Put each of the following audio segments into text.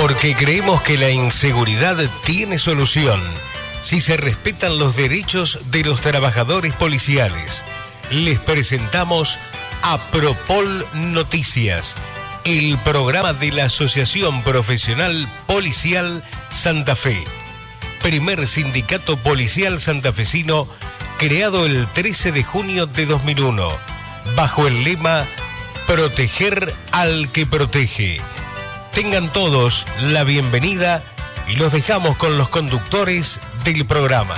Porque creemos que la inseguridad tiene solución si se respetan los derechos de los trabajadores policiales. Les presentamos a Propol Noticias, el programa de la Asociación Profesional Policial Santa Fe, primer sindicato policial santafesino creado el 13 de junio de 2001, bajo el lema Proteger al que protege. Tengan todos la bienvenida y los dejamos con los conductores del programa.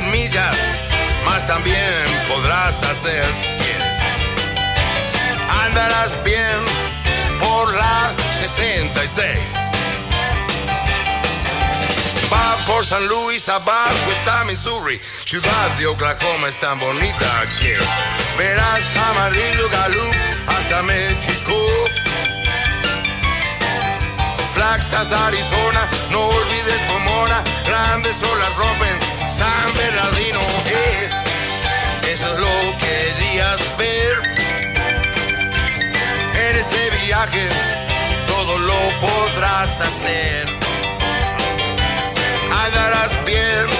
Mil millas, más también podrás hacer andarás bien por la 66. Va por San Luis, abajo está Missouri, ciudad de Oklahoma es tan bonita que verás amarillo Gallup hasta México. Flagstaff, Arizona, no olvides Pomona, grandes olas rompen viaje todo lo podrás hacer. Andarás bien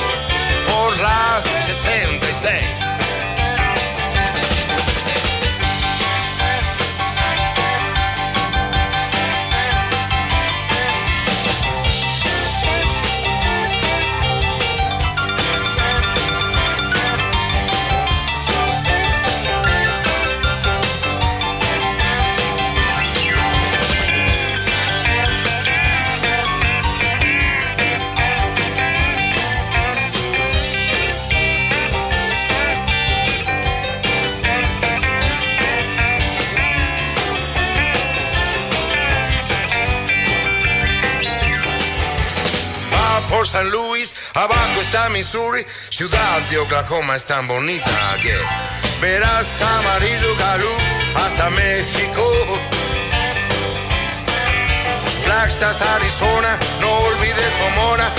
Missouri, ciudad de Oklahoma es tan bonita que verás amarillo Gallup hasta México. Flagstaff, Arizona, no olvides Pomona,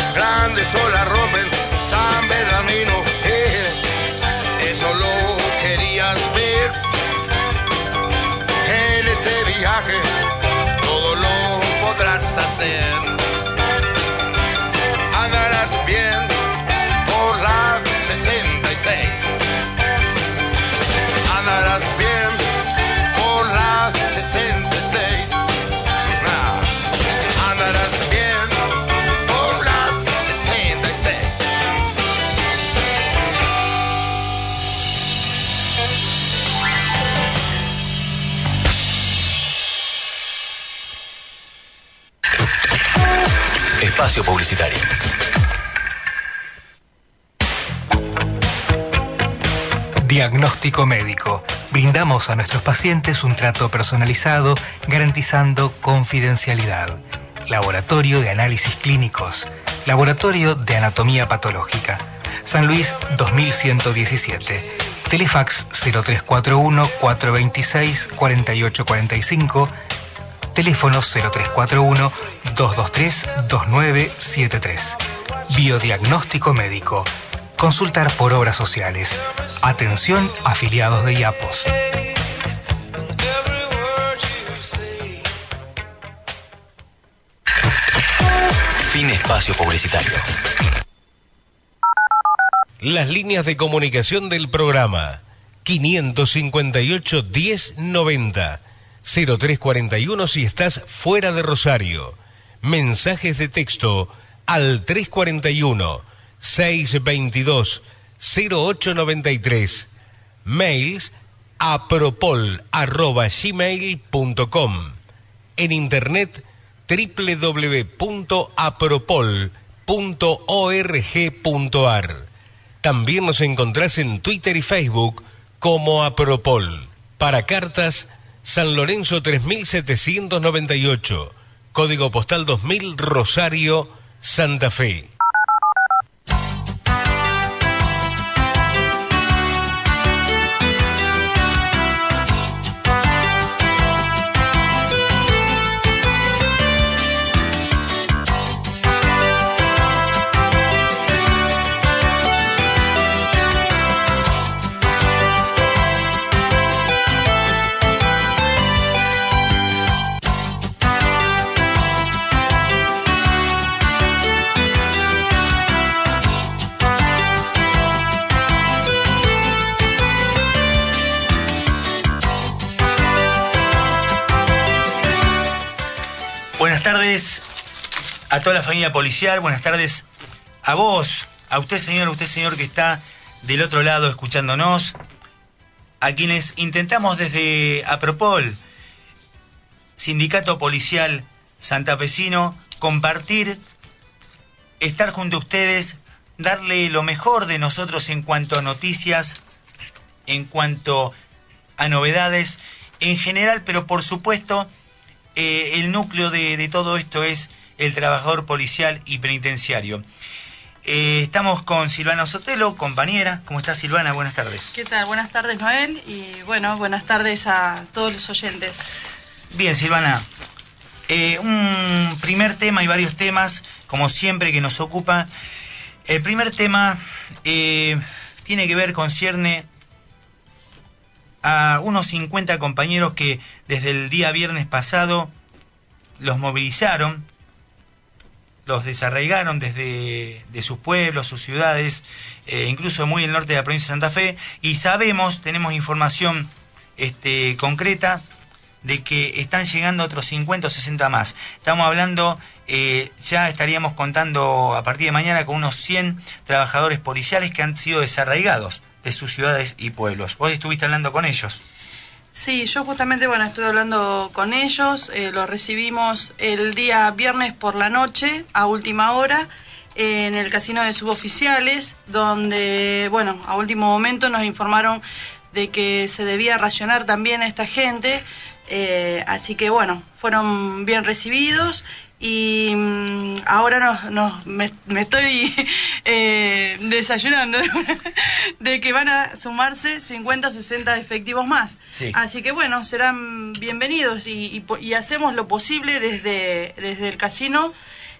Publicitario. Diagnóstico médico. Brindamos a nuestros pacientes un trato personalizado, garantizando confidencialidad. Laboratorio de Análisis Clínicos. Laboratorio de Anatomía Patológica. San Luis 2117. Telefax 0341-426-4845 teléfono 0341-223-2973. Biodiagnóstico médico. Consultar por obras sociales. Atención afiliados de IAPOS. Fin espacio publicitario. Las líneas de comunicación del programa 558 1090 0341 si estás fuera de Rosario. Mensajes de texto al 341 622 0893. Mails a propol.gmail.com. En internet www.apropol.org.ar. También nos encontrás en Twitter y Facebook como Apropol. Para cartas, San Lorenzo 3798, código postal 2000 Rosario, Santa Fe. A toda la familia policial, buenas tardes a vos, a usted señor, a usted señor que está del otro lado escuchándonos, a quienes intentamos desde Apropol, Sindicato Policial Santafesino, compartir, estar junto a ustedes, darle lo mejor de nosotros en cuanto a noticias, en cuanto a novedades en general, pero por supuesto eh, el núcleo de todo esto es el trabajador policial y penitenciario. Eh, estamos con Silvana Sotelo, compañera. ¿Cómo está Silvana? Buenas tardes. ¿Qué tal? Buenas tardes, Noel. Y bueno, buenas tardes a todos los oyentes. Bien, Silvana. Eh, un primer tema y varios temas, como siempre, que nos ocupa. El primer tema eh, tiene que ver, concierne a unos 50 compañeros que desde el día viernes pasado los movilizaron los desarraigaron desde de sus pueblos, sus ciudades, eh, incluso muy el norte de la provincia de Santa Fe, y sabemos, tenemos información este, concreta de que están llegando otros 50 o 60 más. Estamos hablando, eh, ya estaríamos contando a partir de mañana con unos 100 trabajadores policiales que han sido desarraigados de sus ciudades y pueblos. Vos estuviste hablando con ellos. Sí, yo justamente, bueno, estuve hablando con ellos, eh, los recibimos el día viernes por la noche, a última hora, en el casino de suboficiales, donde, bueno, a último momento nos informaron de que se debía racionar también a esta gente, eh, así que, bueno, fueron bien recibidos y mm, ahora nos, me, estoy eh, desayunando de que van a sumarse 50 o 60 efectivos más. Así que bueno, serán bienvenidos y, hacemos lo posible desde, desde el casino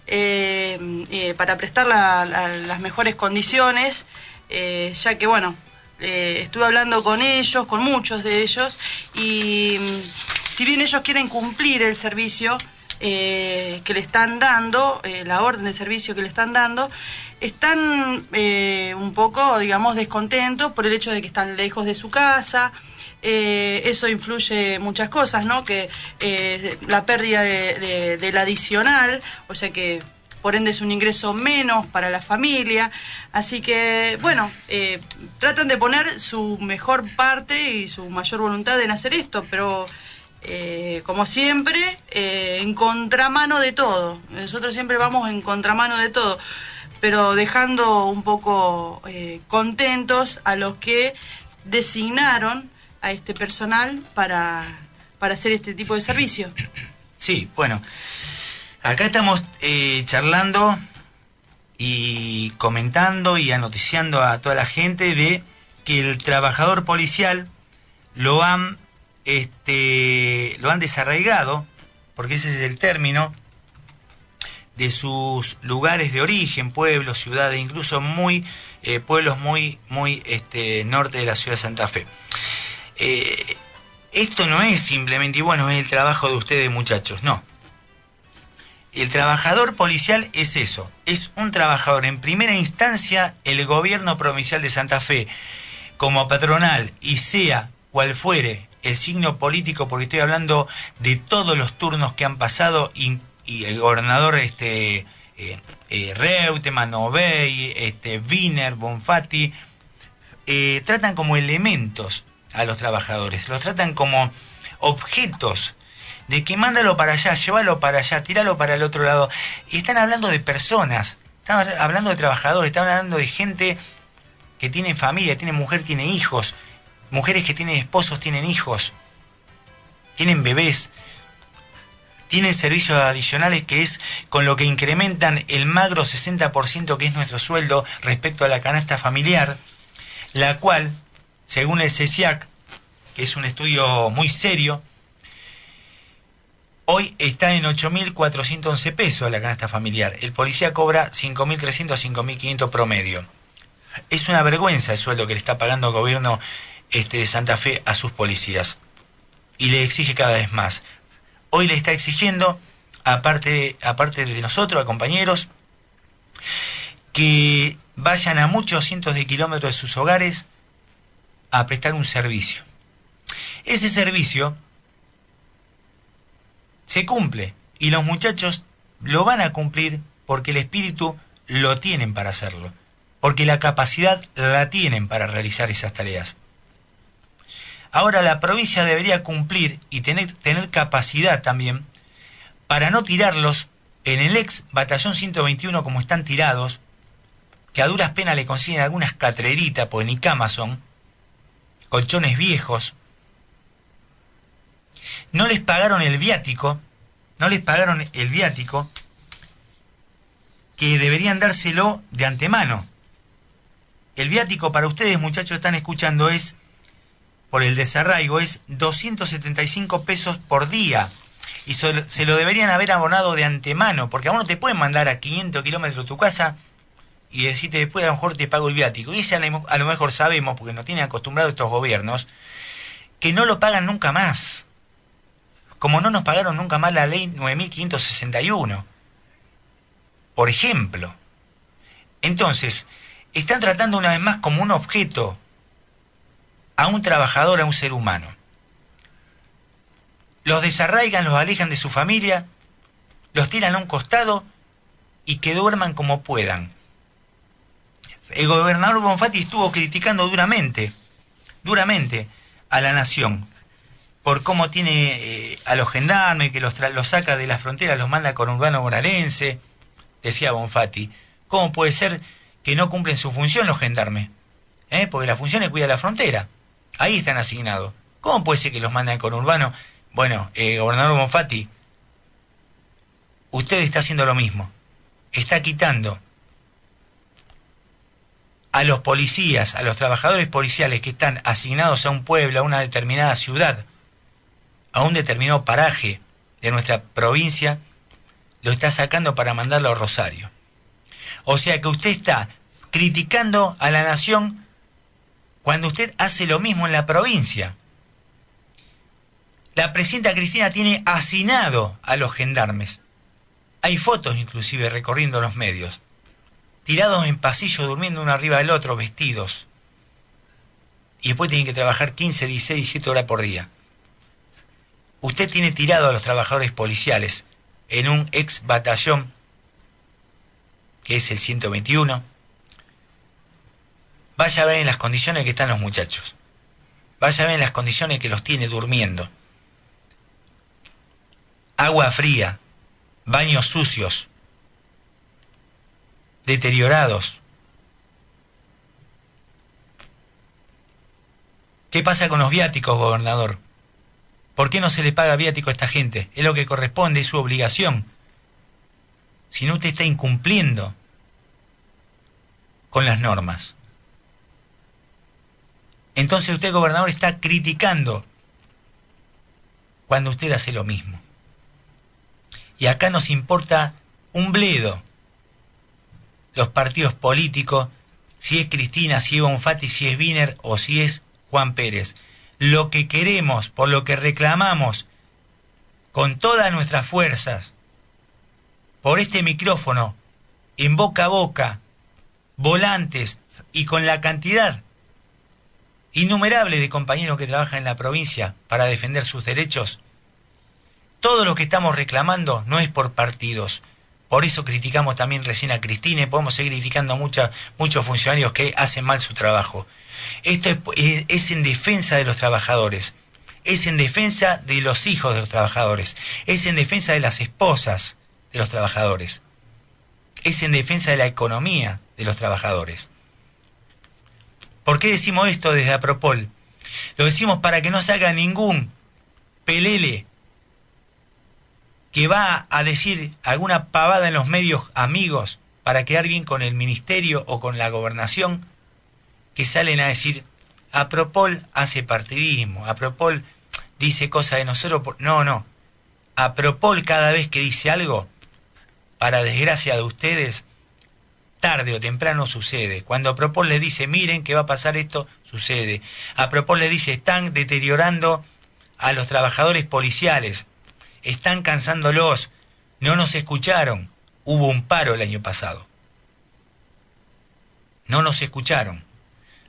eh, eh, para prestar las mejores condiciones, ya que bueno, estuve hablando con ellos, con muchos de ellos, y mm, si bien ellos quieren cumplir el servicio, eh, que le están dando, eh, la orden de servicio que le están dando, están eh, un poco, digamos, descontentos por el hecho de que están lejos de su casa. eso influye muchas cosas, ¿no? Que la pérdida de, del adicional, o sea que por ende es un ingreso menos para la familia. Así que, bueno, tratan de poner su mejor parte y su mayor voluntad en hacer esto, pero eh, como siempre, eh, en contramano de todo. Nosotros siempre vamos en contramano de todo, pero dejando un poco eh, contentos a los que designaron a este personal para, para hacer este tipo de servicio. Sí, bueno, acá estamos charlando y comentando y anoticiando a toda la gente de que el trabajador policial lo han este, lo han desarraigado, porque ese es el término, de sus lugares de origen, pueblos, ciudades, incluso muy eh, pueblos muy, muy este, norte de la ciudad de Santa Fe. Eh, esto no es simplemente, y bueno, es el trabajo de ustedes muchachos, no. El trabajador policial es eso, es un trabajador en primera instancia el gobierno provincial de Santa Fe como patronal y sea cual fuere el signo político, porque estoy hablando de todos los turnos que han pasado y, el gobernador este eh, eh, este, Wiener, Bonfatti, eh, tratan como elementos a los trabajadores, los tratan como objetos de que mándalo para allá, llévalo para allá, tíralo para el otro lado. Y están hablando de personas, están hablando de trabajadores, están hablando de gente que tiene familia, tiene mujer, tiene hijos, mujeres que tienen esposos, tienen hijos, tienen bebés, tienen servicios adicionales que es con lo que incrementan el magro 60% que es nuestro sueldo respecto a la canasta familiar, la cual, según el CESIAC, que es un estudio muy serio, Hoy está en 8.411 pesos la canasta familiar. El policía cobra 5.300 a 5.500 promedio. Es una vergüenza el sueldo que le está pagando el gobierno este, de Santa Fe a sus policías. Y le exige cada vez más. Hoy le está exigiendo, aparte, aparte de nosotros, a compañeros, que vayan a muchos cientos de kilómetros de sus hogares a prestar un servicio. Ese servicio se cumple y los muchachos lo van a cumplir porque el espíritu lo tienen para hacerlo, porque la capacidad la tienen para realizar esas tareas. Ahora la provincia debería cumplir y tener, tener capacidad también para no tirarlos en el ex batallón 121 como están tirados, que a duras penas le consiguen algunas catreritas, pues ni camas son, colchones viejos, no les pagaron el viático, no les pagaron el viático que deberían dárselo de antemano. El viático para ustedes, muchachos, están escuchando, es, por el desarraigo, es 275 pesos por día. Y se lo deberían haber abonado de antemano, porque a uno te pueden mandar a 500 kilómetros de tu casa y decirte después a lo mejor te pago el viático. Y ese a lo mejor sabemos, porque nos tienen acostumbrados estos gobiernos, que no lo pagan nunca más como no nos pagaron nunca más la ley 9561. Por ejemplo. Entonces, están tratando una vez más como un objeto a un trabajador, a un ser humano. Los desarraigan, los alejan de su familia, los tiran a un costado y que duerman como puedan. El gobernador Bonfatti estuvo criticando duramente, duramente a la nación por cómo tiene eh, a los gendarmes, que los, los saca de la frontera, los manda con urbano bonaerense, decía Bonfatti. ¿Cómo puede ser que no cumplen su función los gendarmes? ¿Eh? Porque la función es cuidar la frontera. Ahí están asignados. ¿Cómo puede ser que los manden con urbano? Bueno, eh, gobernador Bonfatti, usted está haciendo lo mismo. Está quitando a los policías, a los trabajadores policiales que están asignados a un pueblo, a una determinada ciudad, a un determinado paraje de nuestra provincia, lo está sacando para mandarlo a Rosario. O sea que usted está criticando a la nación cuando usted hace lo mismo en la provincia. La presidenta Cristina tiene hacinado a los gendarmes. Hay fotos inclusive recorriendo los medios. Tirados en pasillo durmiendo uno arriba del otro, vestidos. Y después tienen que trabajar 15, 16, 17 horas por día usted tiene tirado a los trabajadores policiales en un ex batallón, que es el 121, vaya a ver en las condiciones que están los muchachos. Vaya a ver en las condiciones que los tiene durmiendo. Agua fría, baños sucios, deteriorados. ¿Qué pasa con los viáticos, gobernador? ¿Por qué no se le paga viático a esta gente? Es lo que corresponde, es su obligación. Si no, usted está incumpliendo con las normas. Entonces usted, gobernador, está criticando cuando usted hace lo mismo. Y acá nos importa un bledo los partidos políticos, si es Cristina, si es Bonfatti, si es Wiener o si es Juan Pérez lo que queremos, por lo que reclamamos con todas nuestras fuerzas, por este micrófono, en boca a boca, volantes y con la cantidad innumerable de compañeros que trabajan en la provincia para defender sus derechos, todo lo que estamos reclamando no es por partidos. Por eso criticamos también recién a Cristina y podemos seguir criticando a muchos funcionarios que hacen mal su trabajo. Esto es, es en defensa de los trabajadores, es en defensa de los hijos de los trabajadores, es en defensa de las esposas de los trabajadores, es en defensa de la economía de los trabajadores. ¿Por qué decimos esto desde Apropol? Lo decimos para que no se haga ningún pelele que va a decir alguna pavada en los medios amigos para quedar bien con el ministerio o con la gobernación, que salen a decir, Apropol hace partidismo, Apropol dice cosas de nosotros. No, no. Apropol cada vez que dice algo, para desgracia de ustedes, tarde o temprano sucede. Cuando Apropol le dice, miren que va a pasar esto, sucede. Apropol le dice, están deteriorando a los trabajadores policiales, están cansándolos, no nos escucharon. Hubo un paro el año pasado. No nos escucharon.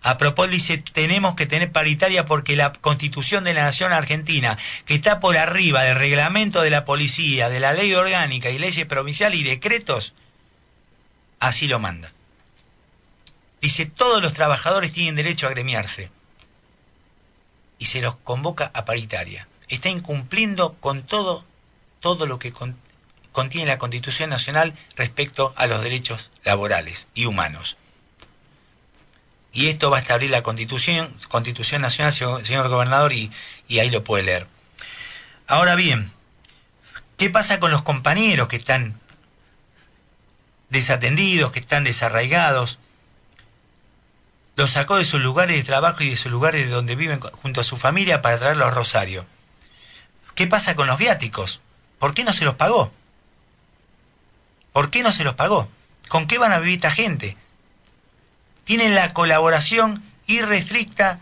A propósito dice, tenemos que tener paritaria porque la constitución de la Nación Argentina, que está por arriba del reglamento de la policía, de la ley orgánica y leyes provinciales y decretos, así lo manda. Dice, todos los trabajadores tienen derecho a gremiarse. Y se los convoca a paritaria está incumpliendo con todo, todo lo que contiene la Constitución Nacional respecto a los derechos laborales y humanos. Y esto va a establecer la Constitución, Constitución Nacional, señor, gobernador, y, y ahí lo puede leer. Ahora bien, ¿qué pasa con los compañeros que están desatendidos, que están desarraigados? Los sacó de sus lugares de trabajo y de sus lugares de donde viven junto a su familia para traerlos a Rosario. ¿Qué pasa con los viáticos? ¿Por qué no se los pagó? ¿Por qué no se los pagó? ¿Con qué van a vivir esta gente? Tienen la colaboración irrestricta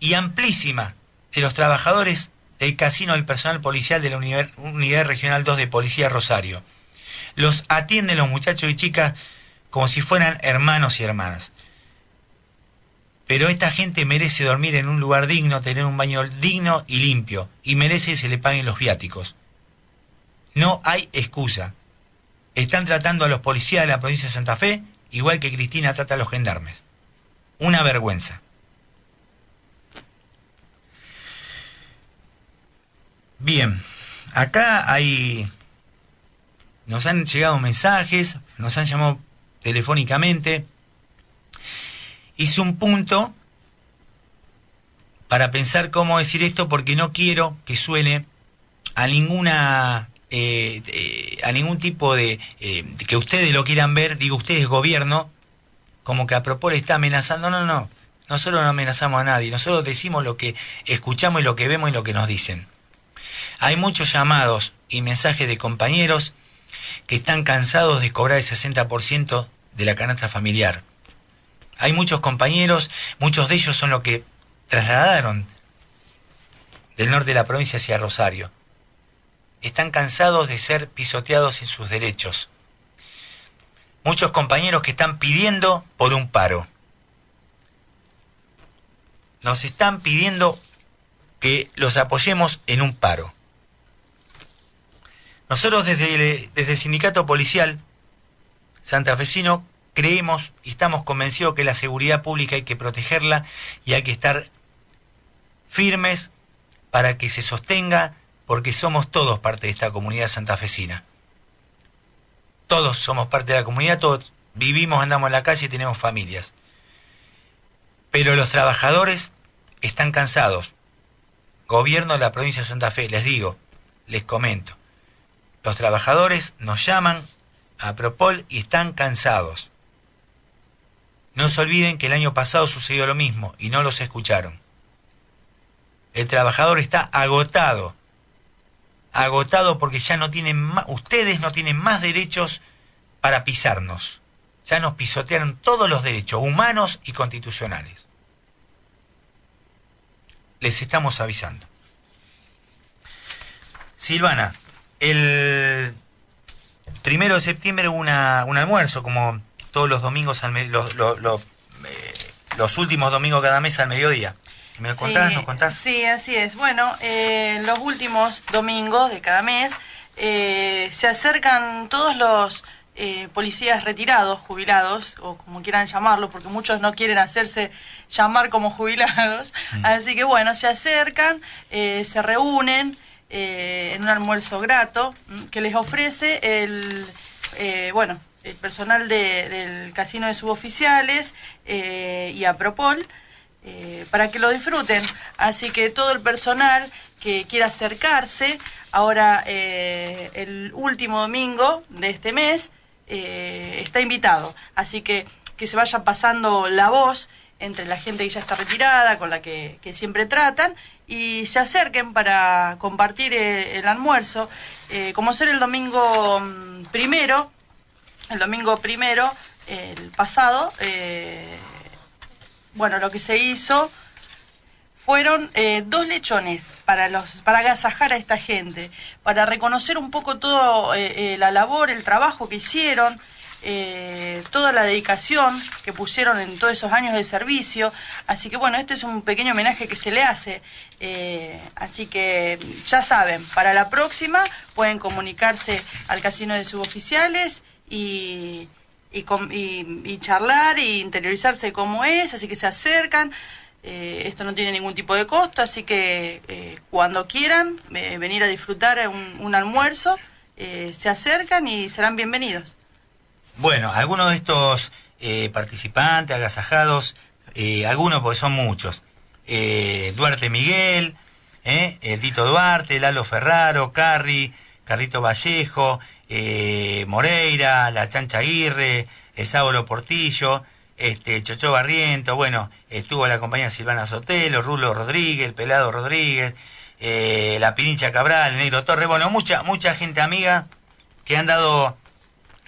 y amplísima de los trabajadores del casino del personal policial de la Unidad, Regional 2 de Policía Rosario. Los atienden los muchachos y chicas como si fueran hermanos y hermanas. Pero esta gente merece dormir en un lugar digno, tener un baño digno y limpio, y merece que se le paguen los viáticos. No hay excusa. Están tratando a los policías de la provincia de Santa Fe igual que Cristina trata a los gendarmes. Una vergüenza. Bien, acá hay... Nos han llegado mensajes, nos han llamado telefónicamente. Hice un punto para pensar cómo decir esto porque no quiero que suene a ninguna eh, eh, a ningún tipo de, eh, que ustedes lo quieran ver digo ustedes gobierno como que a propósito está amenazando. No no nosotros no amenazamos a nadie nosotros decimos lo que escuchamos y lo que vemos y lo que nos dicen. Hay muchos llamados y mensajes de compañeros que están cansados de cobrar el 60% de la canasta familiar hay muchos compañeros, muchos de ellos son los que trasladaron del norte de la provincia hacia Rosario. Están cansados de ser pisoteados en sus derechos. Muchos compañeros que están pidiendo por un paro. Nos están pidiendo que los apoyemos en un paro. Nosotros desde el sindicato policial santafesino creemos y estamos convencidos que la seguridad pública hay que protegerla y hay que estar firmes para que se sostenga, porque somos todos parte de esta comunidad santafesina. Todos somos parte de la comunidad, todos vivimos, andamos en la calle y tenemos familias. Pero los trabajadores están cansados. Gobierno de la provincia de Santa Fe, les digo, les comento. Los trabajadores nos llaman a Propol y están cansados. No se olviden que el año pasado sucedió lo mismo y no los escucharon. El trabajador está agotado, agotado porque ya no tienen más, ustedes no tienen más derechos para pisarnos. Ya nos pisotearon todos los derechos humanos y constitucionales. Les estamos avisando. Silvana, el primero de septiembre hubo una, un almuerzo, como todos los domingos, al los, los, los, eh, los últimos domingos cada mes al mediodía. ¿Me contás? ¿Nos contás? Sí, así es. Bueno, eh, los últimos domingos de cada mes eh, se acercan todos los eh, policías retirados, jubilados, o como quieran llamarlo, porque muchos no quieren hacerse llamar como jubilados. Así que bueno, se acercan, eh, se reúnen eh, en un almuerzo grato mm, que les ofrece el, eh, bueno, el personal de- del casino de suboficiales eh, y Apropol eh, para que lo disfruten. Así que todo el personal que quiera acercarse, ahora eh, el último domingo de este mes, está invitado. Así que que se vaya pasando la voz entre la gente que ya está retirada, con la que, que siempre tratan, y se acerquen para compartir eh, el almuerzo. Eh, como ser el domingo mm, primero, el domingo primero, el pasado, eh, bueno, lo que se hizo fueron eh, dos lechones para los para agasajar a esta gente, para reconocer un poco todo eh, eh, la labor, el trabajo que hicieron, eh, toda la dedicación que pusieron en todos esos años de servicio. Así que bueno, este es un pequeño homenaje que se le hace. Eh, así que ya saben, para la próxima pueden comunicarse al casino de suboficiales y y, y, y charlar y interiorizarse cómo es, así que se acercan. Eh, esto no tiene ningún tipo de costo, así que cuando quieran venir a disfrutar un, almuerzo, se acercan y serán bienvenidos. Bueno, algunos de estos eh, participantes, agasajados, eh, algunos porque son muchos. Eh, Duarte Miguel, eh, el Tito Duarte, Lalo Ferraro, Carri, Carrito Vallejo, eh, Moreira, La Chancha Aguirre, Esauro Portillo, este, Chocho Barriento, bueno, estuvo la compañía Silvana Sotelo, Rulo Rodríguez, el Pelado Rodríguez, eh, la Pirincha Cabral, Negro Torre, bueno, mucha, mucha gente amiga que han dado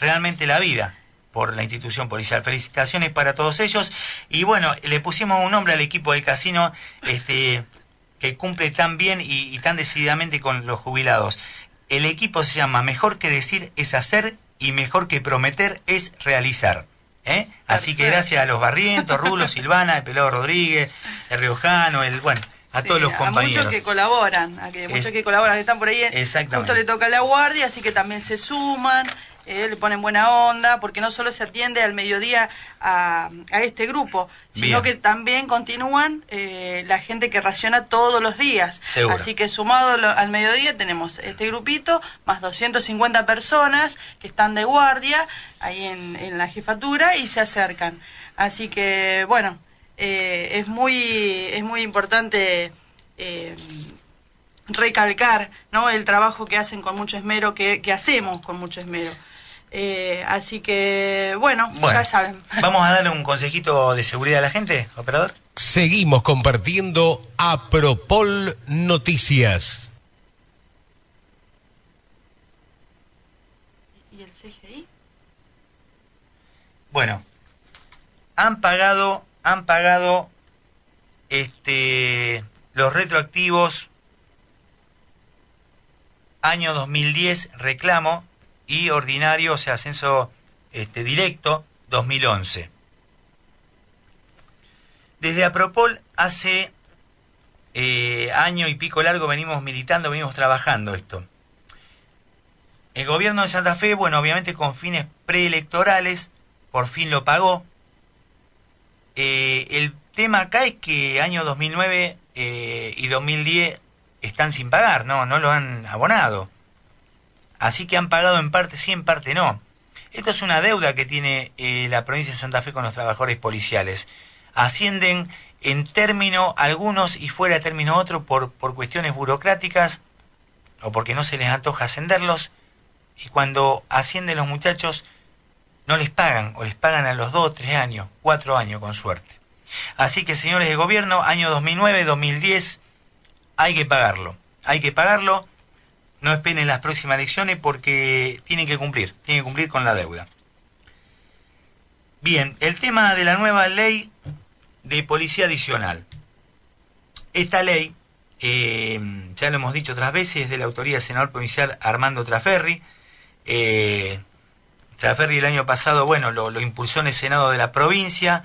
realmente la vida por la institución policial. Felicitaciones para todos ellos. Y bueno, le pusimos un nombre al equipo del casino este, que cumple tan bien y, y tan decididamente con los jubilados. El equipo se llama Mejor que decir es hacer y mejor que prometer es realizar. ¿eh? Así que gracias a los Barrientos, Rulo, Silvana, el Pelado Rodríguez, el Riojano, el, bueno, a todos los compañeros. A muchos que colaboran, a que muchos Es- que colaboran, que están por ahí. Exactamente. Justo le toca la guardia, así que también se suman, eh, le ponen buena onda, porque no solo se atiende al mediodía a, a este grupo, sino Bien. que también continúan eh, la gente que raciona todos los días. Seguro. Así que sumado lo- al mediodía tenemos este grupito, más 250 personas que están de guardia ahí en, en la jefatura y se acercan. Así que, bueno, eh, es muy es muy importante eh, recalcar no el trabajo que hacen con mucho esmero que, que hacemos con mucho esmero Eh, así que bueno, Bueno, ya saben Vamos a darle un consejito de seguridad a la gente, operador. Seguimos compartiendo Apropol Noticias. y el CGI Bueno, han pagado, han pagado este los retroactivos año 2010 reclamo y ordinario, o sea, ascenso este directo 2011. Desde Apropol hace eh, año y pico largo venimos militando, venimos trabajando esto. El gobierno de Santa Fe, bueno, obviamente con fines preelectorales, por fin lo pagó. Eh, el tema acá es que año 2009 eh, y 2010 están sin pagar, no, no lo han abonado. Así que han pagado en parte sí, en parte no. Esto es una deuda que tiene eh, la provincia de Santa Fe con los trabajadores policiales. Ascienden en término algunos y fuera de término otro por, por cuestiones burocráticas o porque no se les antoja ascenderlos. Y cuando ascienden los muchachos, no les pagan o les pagan a los dos, tres años, cuatro años con suerte. Así que señores de gobierno, año 2009, 2010, hay que pagarlo. Hay que pagarlo. No esperen las próximas elecciones porque tienen que cumplir, tienen que cumplir con la deuda. Bien, el tema de la nueva ley de policía adicional. Esta ley, eh, ya lo hemos dicho otras veces, es de la autoría del senador provincial Armando Traferri, Eh, Traferri el año pasado, bueno, lo, impulsó en el Senado de la provincia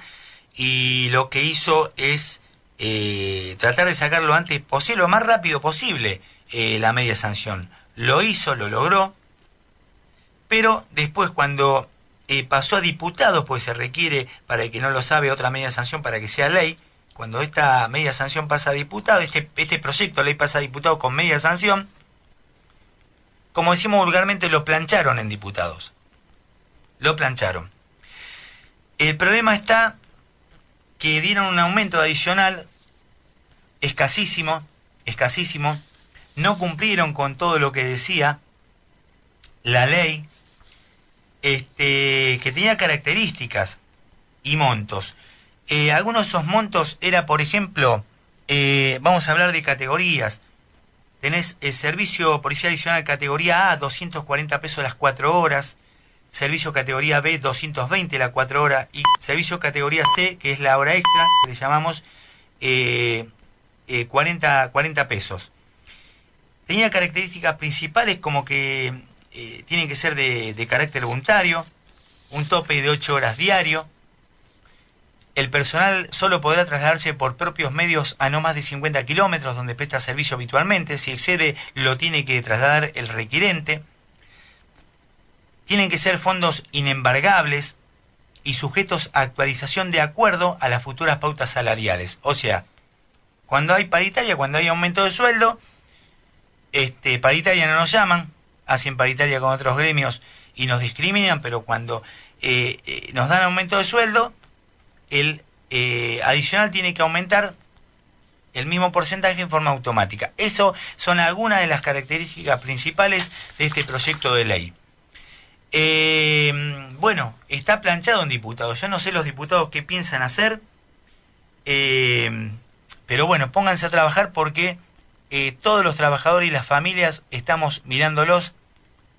y lo que hizo es eh, tratar de sacar lo antes posible, lo más rápido posible, eh, la media sanción. Lo hizo, lo logró, pero después cuando eh, pasó a diputados, pues se requiere, para el que no lo sabe, otra media sanción para que sea ley, cuando esta media sanción pasa a diputado, este, este proyecto ley pasa a diputado con media sanción, como decimos vulgarmente, lo plancharon en diputados lo plancharon. El problema está que dieron un aumento adicional escasísimo, escasísimo, no cumplieron con todo lo que decía la ley, este, que tenía características y montos. Eh, algunos de esos montos era, por ejemplo, eh, vamos a hablar de categorías. Tenés el servicio policial adicional categoría A, 240 pesos las 4 horas servicio categoría B 220 la 4 horas y servicio categoría C, que es la hora extra, que le llamamos eh, 40, eh, 40 pesos. Tenía características principales como que eh, tienen que ser de, de, carácter voluntario, un tope de 8 horas diario, el personal solo podrá trasladarse por propios medios a no más de 50 kilómetros donde presta servicio habitualmente, si excede lo tiene que trasladar el requirente, tienen que ser fondos inembargables y sujetos a actualización de acuerdo a las futuras pautas salariales. O sea, cuando hay paritaria, cuando hay aumento de sueldo, este, paritaria no nos llaman, hacen paritaria con otros gremios y nos discriminan, pero cuando eh, eh, nos dan aumento de sueldo, el eh, adicional tiene que aumentar el mismo porcentaje en forma automática. Eso son algunas de las características principales de este proyecto de ley. Bueno, está planchado un diputado. Yo no sé los diputados qué piensan hacer. Pero bueno, pónganse a trabajar porque eh, todos los trabajadores y las familias estamos mirándolos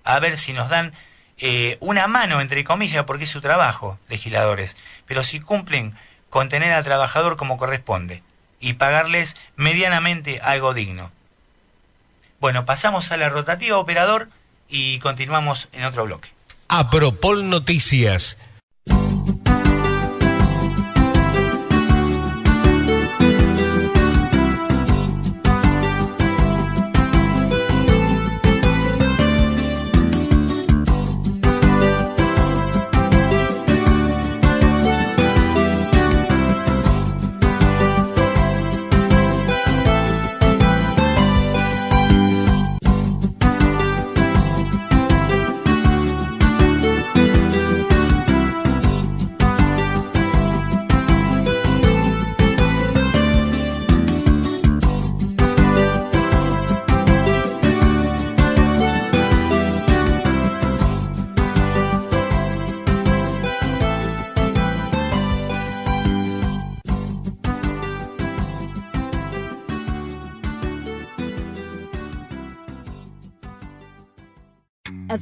a ver si nos dan eh, una mano, entre comillas, porque es su trabajo, legisladores. Pero si cumplen con tener al trabajador como corresponde y pagarles medianamente algo digno. Bueno, pasamos a la rotativa operador y continuamos en otro bloque. Apropol Noticias